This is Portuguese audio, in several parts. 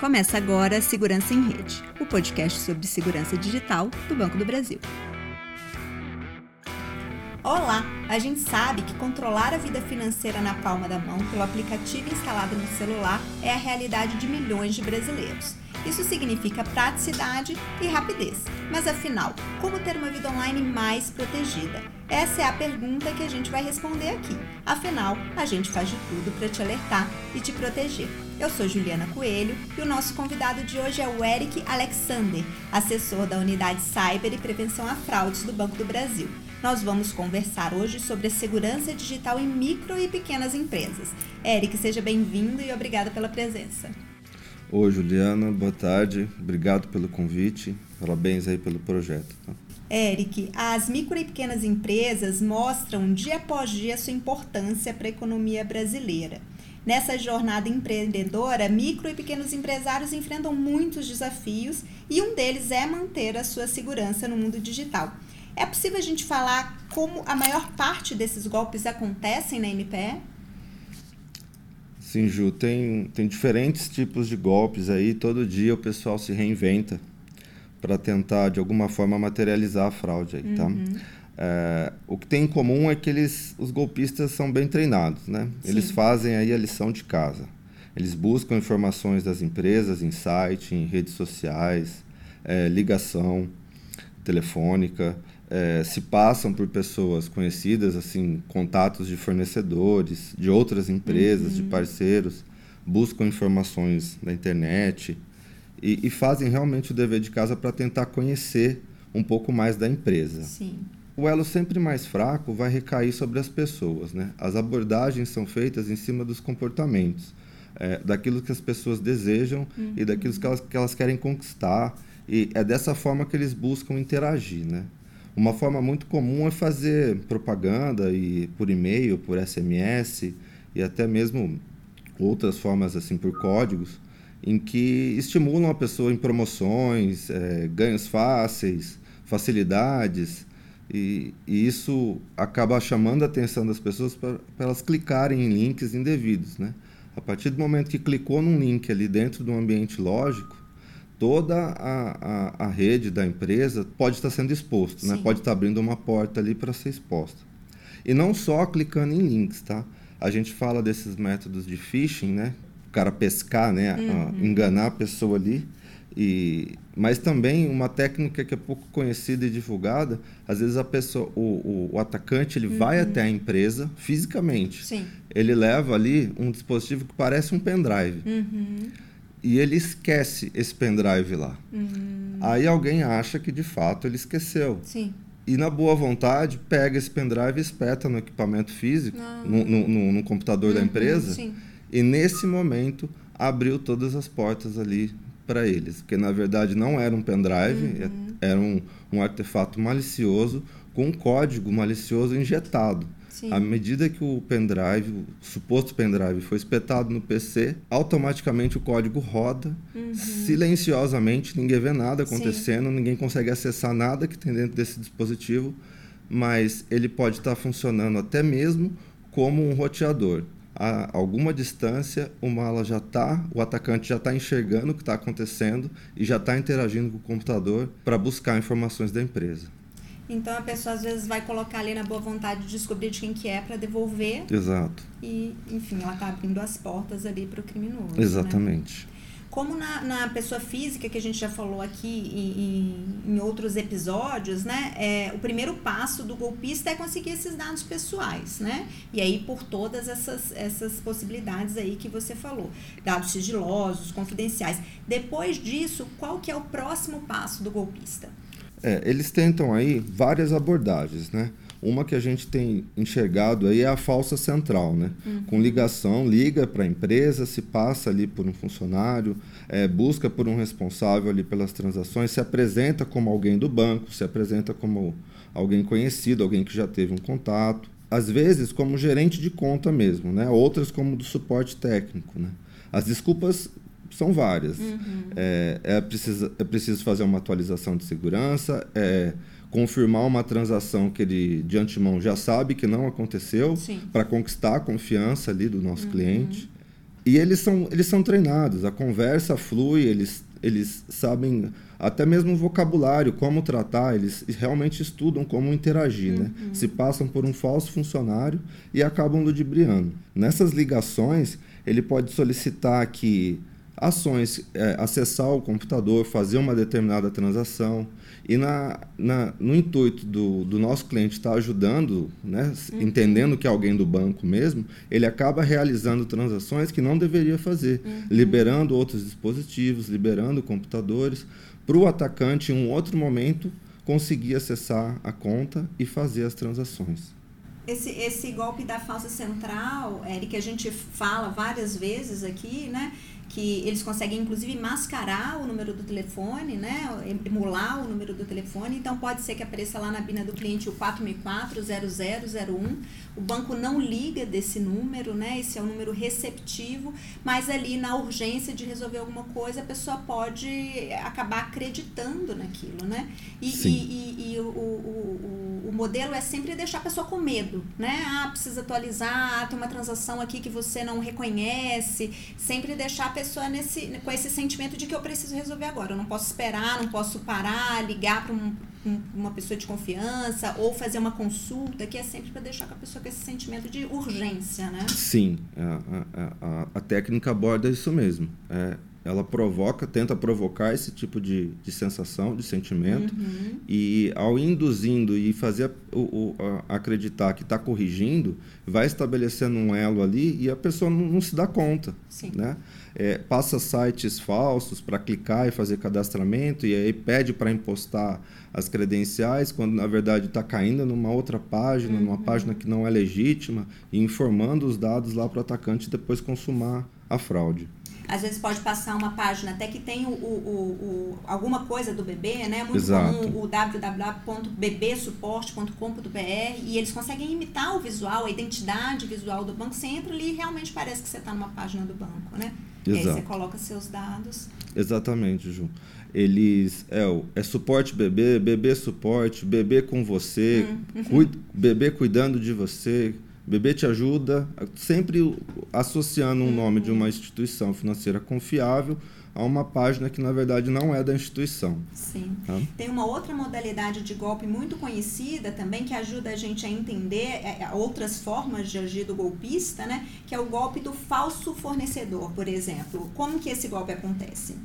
Começa agora Segurança em Rede, o podcast sobre segurança digital do Banco do Brasil. Olá! A gente sabe que controlar a vida financeira na palma da mão pelo aplicativo instalado no celular é a realidade de milhões de brasileiros. Isso significa praticidade e rapidez. Mas afinal, como ter uma vida online mais protegida? Essa é a pergunta que a gente vai responder aqui. Afinal, a gente faz de tudo para te alertar e te proteger. Eu sou Juliana Coelho e o nosso convidado de hoje é o Eric Alexander, assessor da Unidade Cyber e Prevenção a Fraudes do Banco do Brasil. Nós vamos conversar hoje sobre a segurança digital em micro e pequenas empresas. Eric, seja bem-vindo e obrigada pela presença. Oi, Juliana, boa tarde. Obrigado pelo convite. Parabéns aí pelo projeto. Tá? Eric, as micro e pequenas empresas mostram dia após dia sua importância para a economia brasileira. Nessa jornada empreendedora, micro e pequenos empresários enfrentam muitos desafios e um deles é manter a sua segurança no mundo digital. É possível a gente falar como a maior parte desses golpes acontecem na NPE? Sim, Ju, tem, tem diferentes tipos de golpes aí, todo dia o pessoal se reinventa para tentar, de alguma forma, materializar a fraude aí, tá? Uhum. É, o que tem em comum é que eles, os golpistas são bem treinados, né? Sim. Eles fazem aí a lição de casa. Eles buscam informações das empresas em site, em redes sociais, é, ligação telefônica, é, se passam por pessoas conhecidas, assim, contatos de fornecedores, de outras empresas, uhum. de parceiros, buscam informações na internet e, e, fazem realmente o dever de casa para tentar conhecer um pouco mais da empresa. Sim. O elo sempre mais fraco vai recair sobre as pessoas, né? As abordagens são feitas em cima dos comportamentos, é, daquilo que as pessoas desejam uhum. e daquilo que elas, que elas querem conquistar. E é dessa forma que eles buscam interagir, né? Uma forma muito comum é fazer propaganda e por e-mail, por SMS e até mesmo outras formas assim por códigos em que estimulam a pessoa em promoções, é, ganhos fáceis, facilidades e, e, isso acaba chamando a atenção das pessoas para elas clicarem em links indevidos, né? A partir do momento que clicou num link ali dentro de um ambiente lógico, toda a, a, a, rede da empresa pode estar sendo exposto, né? pode estar abrindo uma porta ali para ser exposta. E não só clicando em links, tá? A gente fala desses métodos de phishing, né? O cara pescar, né? Uhum. enganar a pessoa ali. E, mas também uma técnica que é pouco conhecida e divulgada, às vezes a pessoa, o, o, o atacante, ele uhum. vai até a empresa fisicamente. Sim. Ele leva ali um dispositivo que parece um pendrive. Uhum e ele esquece esse pendrive lá. Uhum. Aí alguém acha que de fato ele esqueceu. Sim. E na boa vontade, pega esse pendrive e espeta no equipamento físico, ah. no, no, no, computador uhum, da empresa. Sim. E nesse momento abriu todas as portas ali para eles. Porque na verdade não era um pendrive, uhum. era um, um artefato malicioso com um código malicioso injetado. Sim. À medida que o pendrive, o suposto pendrive, foi espetado no PC, automaticamente o código roda uhum. silenciosamente, ninguém vê nada acontecendo, Sim. ninguém consegue acessar nada que tem dentro desse dispositivo, mas ele pode estar funcionando até mesmo como um roteador. A alguma distância, o mala já está, o atacante já está enxergando o que está acontecendo e já está interagindo com o computador para buscar informações da empresa. Então a pessoa às vezes vai colocar ali na boa vontade de descobrir de quem que é para devolver. Exato. E, enfim, ela está abrindo as portas ali para o criminoso. Né? Exatamente. Né? Como na, na pessoa física, que a gente já falou aqui em, em outros episódios, né? É, o primeiro passo do golpista é conseguir esses dados pessoais, né? E aí, por todas essas, essas possibilidades aí que você falou. Dados sigilosos, confidenciais. Depois disso, qual que é o próximo passo do golpista? É, eles tentam aí várias abordagens, né? Uma que a gente tem enxergado aí é a falsa central, né? Uhum. Com ligação, liga para a empresa, se passa ali por um funcionário, é, busca por um responsável ali pelas transações, se apresenta como alguém do banco, se apresenta como alguém conhecido, alguém que já teve um contato. Às vezes como gerente de conta mesmo, né? Outras como do suporte técnico, né? As desculpas são várias. Uhum. É, é, preciso, é preciso fazer uma atualização de segurança, é confirmar uma transação que ele de antemão já sabe que não aconteceu, para conquistar a confiança ali do nosso uhum. cliente. e eles são, eles são treinados, a conversa flui, eles, eles sabem até mesmo o vocabulário, como tratar, eles realmente estudam como interagir, né? uhum. né? Se passam por um falso funcionário e acabam ludibriando. Nessas ligações, ele pode solicitar que ações, é, acessar o computador, fazer uma determinada transação. E na, na, no intuito do, do nosso cliente estar ajudando, né, uhum. entendendo que é alguém do banco mesmo, ele acaba realizando transações que não deveria fazer, uhum. liberando outros dispositivos, liberando computadores, para o atacante, em um outro momento, conseguir acessar a conta e fazer as transações. Esse, esse golpe da falsa central, Eric, que a gente fala várias vezes aqui, né? Que eles conseguem inclusive mascarar o número do telefone, né, emular o número do telefone, então pode ser que apareça lá na bina do cliente o 4004-0001, o banco não liga desse número, né, esse é o número receptivo, mas ali na urgência de resolver alguma coisa a pessoa pode acabar acreditando naquilo, né, e, e, e, e o, o, o, o modelo é sempre deixar a pessoa com medo, né, ah, precisa atualizar, tem uma transação aqui que você não reconhece, sempre deixar a pessoa nesse, com esse sentimento de que eu preciso resolver agora. Eu não posso esperar, não posso parar, ligar para um, um, uma pessoa de confiança ou fazer uma consulta, que é sempre para deixar com a pessoa com esse sentimento de urgência, né? Sim, a, a, a técnica aborda isso mesmo. É, ela provoca, tenta provocar esse tipo de, de sensação, de sentimento, uhum. e ao induzindo e fazer o, o a, acreditar que está corrigindo, vai estabelecendo um elo ali e a pessoa não, não se dá conta. Sim. Né? É, passa sites falsos para clicar e fazer cadastramento, e aí pede para impostar as credenciais, quando na verdade está caindo numa outra página, uhum. numa página que não é legítima, e informando os dados lá para o atacante depois consumar a fraude às vezes pode passar uma página até que tem o, o, o alguma coisa do bebê, né? Muito Exato. comum o www.bebesuporte.com.br e eles conseguem imitar o visual, a identidade visual do banco. Você entra ali e realmente parece que você está numa página do banco, né? Exato. Aí você coloca seus dados. Exatamente, Ju. Eles é, é suporte bebê, bebê suporte, bebê com você, uhum. cuida, bebê cuidando de você, Bebê Te Ajuda, sempre associando um nome de uma instituição financeira confiável a uma página que na verdade não é da instituição. Sim. Tá? Tem uma outra modalidade de golpe muito conhecida também que ajuda a gente a entender é, é, outras formas de agir do golpista, né? Que é o golpe do falso fornecedor, por exemplo. Como que esse golpe acontece?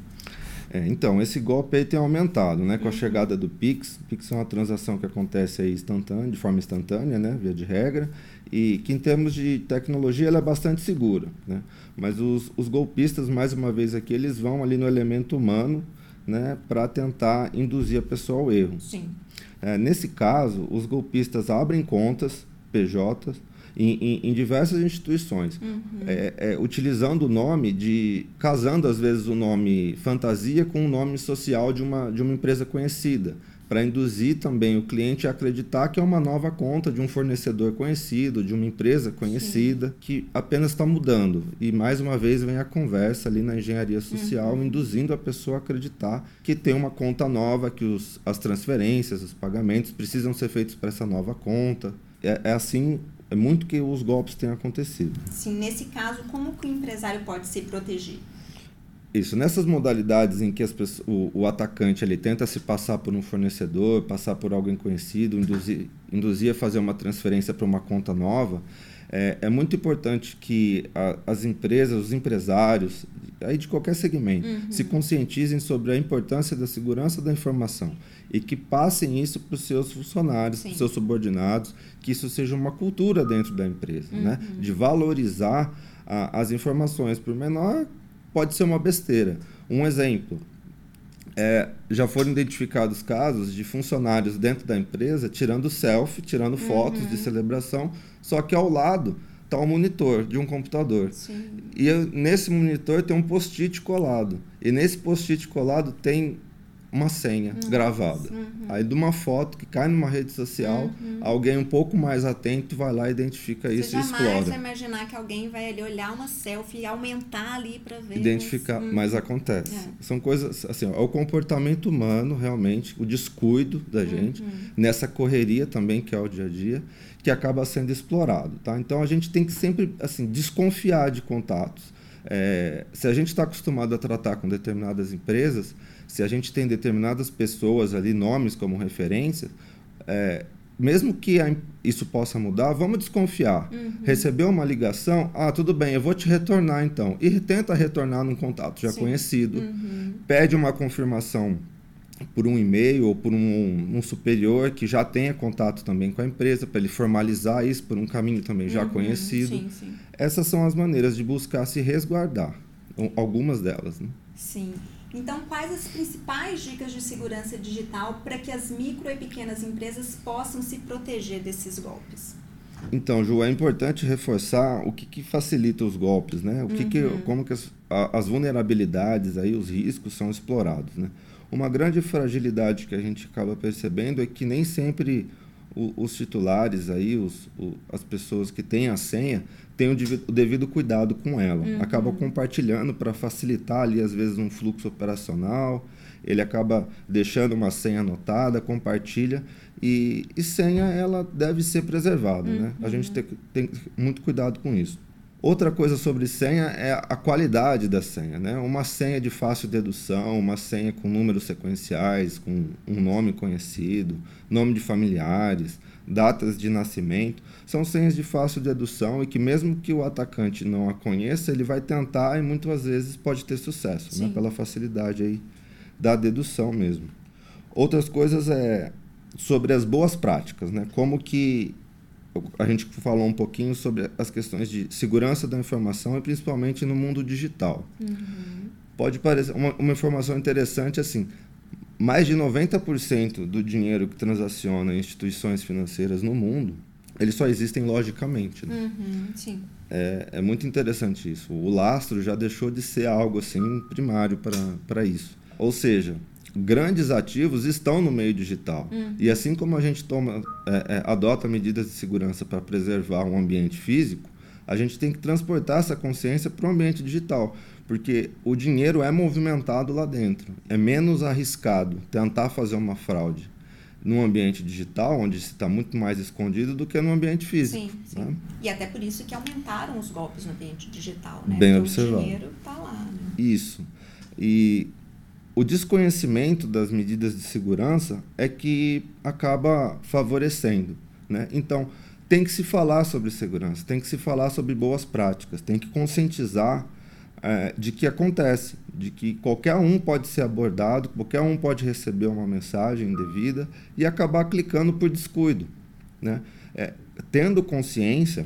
É, então, esse golpe aí tem aumentado, né? Com a uhum. chegada do Pix. Pix é uma transação que acontece aí instantânea, de forma instantânea, né? Via de regra. E que em termos de tecnologia ela é bastante segura, né? Mas os, os golpistas, mais uma vez aqui, eles vão ali no elemento humano, né? Para tentar induzir a pessoa ao erro. Sim. É, nesse caso, os golpistas abrem contas, PJs, em, em, em diversas instituições, uhum. é, é, utilizando o nome de. casando às vezes o nome fantasia com o nome social de uma, de uma empresa conhecida para induzir também o cliente a acreditar que é uma nova conta de um fornecedor conhecido, de uma empresa conhecida, Sim. que apenas está mudando. E mais uma vez vem a conversa ali na engenharia social, uhum. induzindo a pessoa a acreditar que tem uma conta nova, que os, as transferências, os pagamentos precisam ser feitos para essa nova conta. É, é assim é muito que os golpes têm acontecido. Sim, nesse caso, como que o empresário pode se proteger? Isso, nessas modalidades em que pessoas, o, o, atacante ele tenta se passar por um fornecedor, passar por alguém conhecido, induzir, induzir a fazer uma transferência para uma conta nova, é, é muito importante que a, as empresas, os empresários, aí de qualquer segmento, uhum. se conscientizem sobre a importância da segurança da informação e que passem isso para os seus funcionários, para os seus subordinados, que isso seja uma cultura dentro da empresa, né? uhum. né? de valorizar a, as informações, por menor pode ser uma besteira. Um exemplo, é, já foram identificados casos de funcionários dentro da empresa tirando selfie, tirando fotos uhum. de celebração, só que ao lado está o um monitor de um computador. Sim. E nesse monitor tem um post-it colado. E nesse post-it colado tem uma senha uhum. gravada. Uhum. Aí de uma foto que cai numa rede social, uhum. alguém um pouco mais atento vai lá, identifica Você isso e explora. Você imaginar que alguém vai ali olhar uma selfie e aumentar ali para ver. Identificar, uhum. mas acontece. É. São coisas assim, ó, é o comportamento humano realmente, o descuido da uhum. gente nessa correria também que é o dia a dia, que acaba sendo explorado, tá? Então a gente tem que sempre assim desconfiar de contatos É, se a gente está acostumado a tratar com determinadas empresas, se a gente tem determinadas pessoas ali, nomes como referência, é, mesmo que a, isso possa mudar, vamos desconfiar. Uhum. Recebeu uma ligação, ah, tudo bem, eu vou te retornar então. E tenta retornar num contato já Sim. conhecido. Uhum. Pede uma confirmação por um e-mail ou por um, um, superior que já tenha contato também com a empresa, para ele formalizar isso por um caminho também já uhum. conhecido. Sim, sim. Essas são as maneiras de buscar se resguardar. Algumas delas. Né? Sim. Então, quais as principais dicas de segurança digital para que as micro e pequenas empresas possam se proteger desses golpes? Então, Ju, é importante reforçar o que, que facilita os golpes, né? O que, uhum. que como que as, a, as, vulnerabilidades aí, os riscos são explorados, né? Uma grande fragilidade que a gente acaba percebendo é que nem sempre o, os titulares aí, os, o, as pessoas que têm a senha, têm o, devido, o devido cuidado com ela. Uhum. Acaba compartilhando para facilitar ali, às vezes, um fluxo operacional. Ele acaba deixando uma senha anotada, compartilha. E, e senha, ela deve ser preservada, uhum. né? A gente uhum. tem, tem muito cuidado com isso. Outra coisa sobre senha é a qualidade da senha, né? Uma senha de fácil dedução, uma senha com números sequenciais, com um nome conhecido, nome de familiares, datas de nascimento, são senhas de fácil dedução e que mesmo que o atacante não a conheça, ele vai tentar e muitas vezes pode ter sucesso, né? Pela facilidade aí da dedução mesmo. Outras coisas é sobre as boas práticas, né? Como que a gente falou um pouquinho sobre as questões de segurança da informação e principalmente no mundo digital. Uhum. Pode parecer uma, uma informação interessante assim, mais de 90% do dinheiro que transaciona instituições financeiras no mundo, eles só existem logicamente. Né? Uhum, sim. É, é muito interessante isso. O lastro já deixou de ser algo assim primário para isso. Ou seja, grandes ativos estão no meio digital. Uhum. E assim como a gente toma, é, é, adota medidas de segurança para preservar um ambiente físico, a gente tem que transportar essa consciência para o ambiente digital, porque o dinheiro é movimentado lá dentro. É menos arriscado tentar fazer uma fraude num ambiente digital, onde se está muito mais escondido do que no ambiente físico. Sim, sim. Né? E até por isso que aumentaram os golpes no ambiente digital, né? Bem observado. O dinheiro está lá. Né? Isso. E o desconhecimento das medidas de segurança é que acaba favorecendo. Né? Então, tem que se falar sobre segurança, tem que se falar sobre boas práticas, tem que conscientizar é, de que acontece, de que qualquer um pode ser abordado, qualquer um pode receber uma mensagem indevida e acabar clicando por descuido. Né? É, tendo consciência,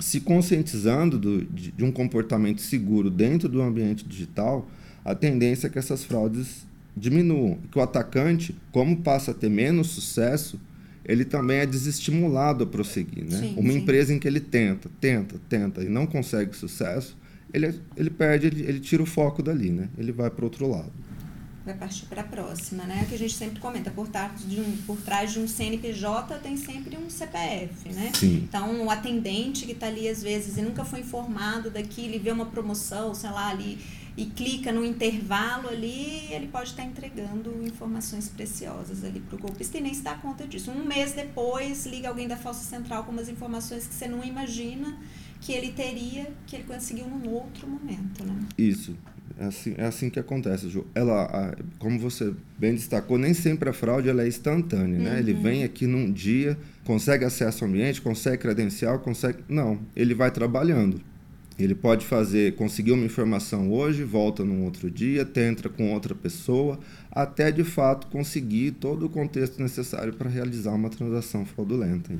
se conscientizando do, de, de um comportamento seguro dentro do ambiente digital, a tendência é que essas fraudes diminuam. Que o atacante, como passa a ter menos sucesso, ele também é desestimulado a prosseguir. Né? Sim, Uma sim. empresa em que ele tenta, tenta, tenta e não consegue sucesso, ele, ele perde, ele, ele tira o foco dali, né? ele vai para outro lado vai partir para a próxima, né? Que a gente sempre comenta, por trás, de um, por trás de um CNPJ tem sempre um CPF, né? Sim. Então, o atendente que está ali às vezes e nunca foi informado daquilo e vê uma promoção, sei lá, ali e clica no intervalo ali, ele pode estar entregando informações preciosas ali para o golpista e nem se dá conta disso. Um mês depois, liga alguém da falsa central com umas informações que você não imagina que ele teria, que ele conseguiu num outro momento, né? Isso. É assim, é assim que acontece, Ju. Ela, como você bem destacou, nem sempre a fraude ela é instantânea, uhum. né? Ele uhum. vem aqui num dia, consegue acesso ao ambiente, consegue credencial, consegue... Não, ele vai trabalhando. Ele pode fazer, conseguir uma informação hoje, volta num outro dia, tenta com outra pessoa, até de fato conseguir todo o contexto necessário para realizar uma transação fraudulenta.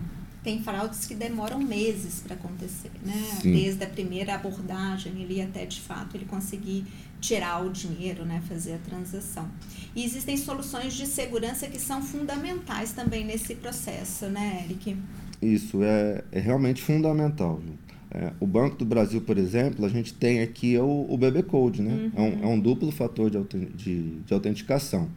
Tem fraudes que demoram meses para acontecer, né? Sim. Desde a primeira abordagem ele até de fato ele conseguir tirar o dinheiro, né, fazer a transação. E existem soluções de segurança que são fundamentais também nesse processo, né, Eric? Isso é, é realmente fundamental. É, o Banco do Brasil, por exemplo, a gente tem aqui o, o BB Code, né? Uhum. É, um, é, um, duplo fator de, de, de autenticação.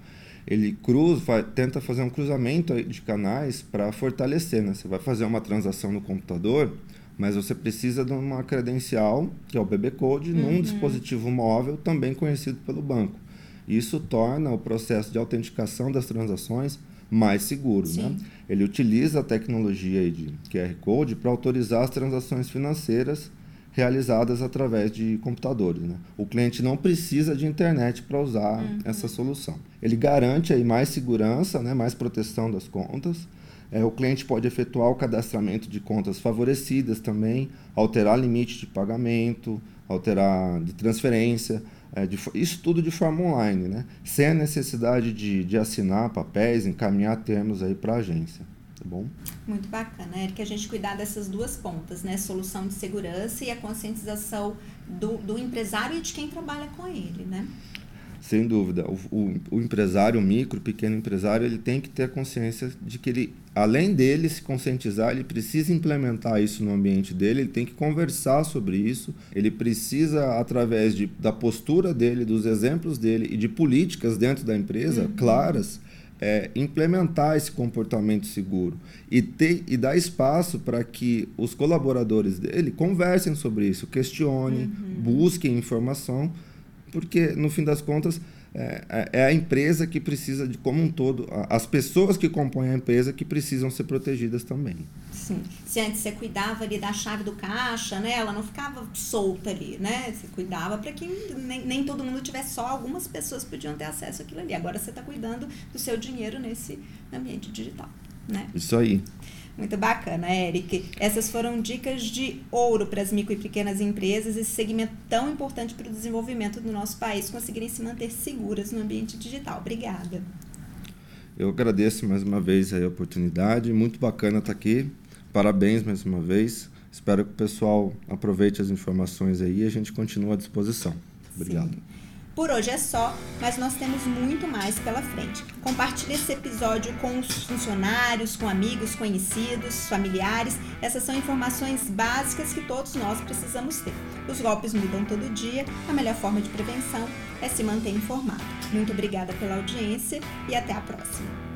Ele cruza, faz, tenta fazer um cruzamento de canais para fortalecer, né? Você vai fazer uma transação no computador, mas você precisa de uma credencial, que é o BB Code, uhum. num dispositivo móvel também conhecido pelo banco. Isso torna o processo de autenticação das transações mais seguro. Né? Ele utiliza a tecnologia de QR Code para autorizar as transações financeiras realizadas através de computadores. Né? O cliente não precisa de internet para usar uhum. essa solução. Ele garante aí mais segurança, né, mais proteção das contas. É, o cliente pode efetuar o cadastramento de contas favorecidas também, alterar limite de pagamento, alterar de transferência, é, de, isso tudo de forma online, né? sem a necessidade de, de assinar papéis, encaminhar termos para a agência. Tá bom? Muito bacana, é que a gente cuidar dessas duas pontas, né? Solução de segurança e a conscientização do, do empresário e de quem trabalha com ele, né? Sem dúvida. O, o, o, empresário, o micro, o pequeno empresário, ele tem que ter consciência de que ele, além dele se conscientizar, ele precisa implementar isso no ambiente dele, ele tem que conversar sobre isso, ele precisa, através de, da postura dele, dos exemplos dele e de políticas dentro da empresa uhum. claras, é, implementar esse comportamento seguro e, ter, e dar espaço para que os colaboradores dele conversem sobre isso, questionem, uhum. busquem informação, porque no fim das contas é, é, a empresa que precisa de como um todo, as pessoas que compõem a empresa que precisam ser protegidas também. Sim. Se antes você cuidava ali da chave do caixa, né? Ela não ficava solta ali, né? Você cuidava para que nem, nem todo mundo tivesse só algumas pessoas podiam ter acesso àquilo ali. Agora você está cuidando do seu dinheiro nesse ambiente digital, né? Isso aí. Muito bacana, Eric. Essas foram dicas de ouro para as micro e pequenas empresas, esse segmento tão importante para o desenvolvimento do nosso país conseguirem se manter seguras no ambiente digital. Obrigada. Eu agradeço mais uma vez a oportunidade. Muito bacana estar aqui. Parabéns mais uma vez. Espero que o pessoal aproveite as informações aí e a gente continua à disposição. Obrigado. Sim. Por hoje é só, mas nós temos muito mais pela frente. Compartilhe esse episódio com os funcionários, com amigos, conhecidos, familiares. Essas são informações básicas que todos nós precisamos ter. Os golpes mudam todo dia, a melhor forma de prevenção é se manter informado. Muito obrigada pela audiência e até a próxima.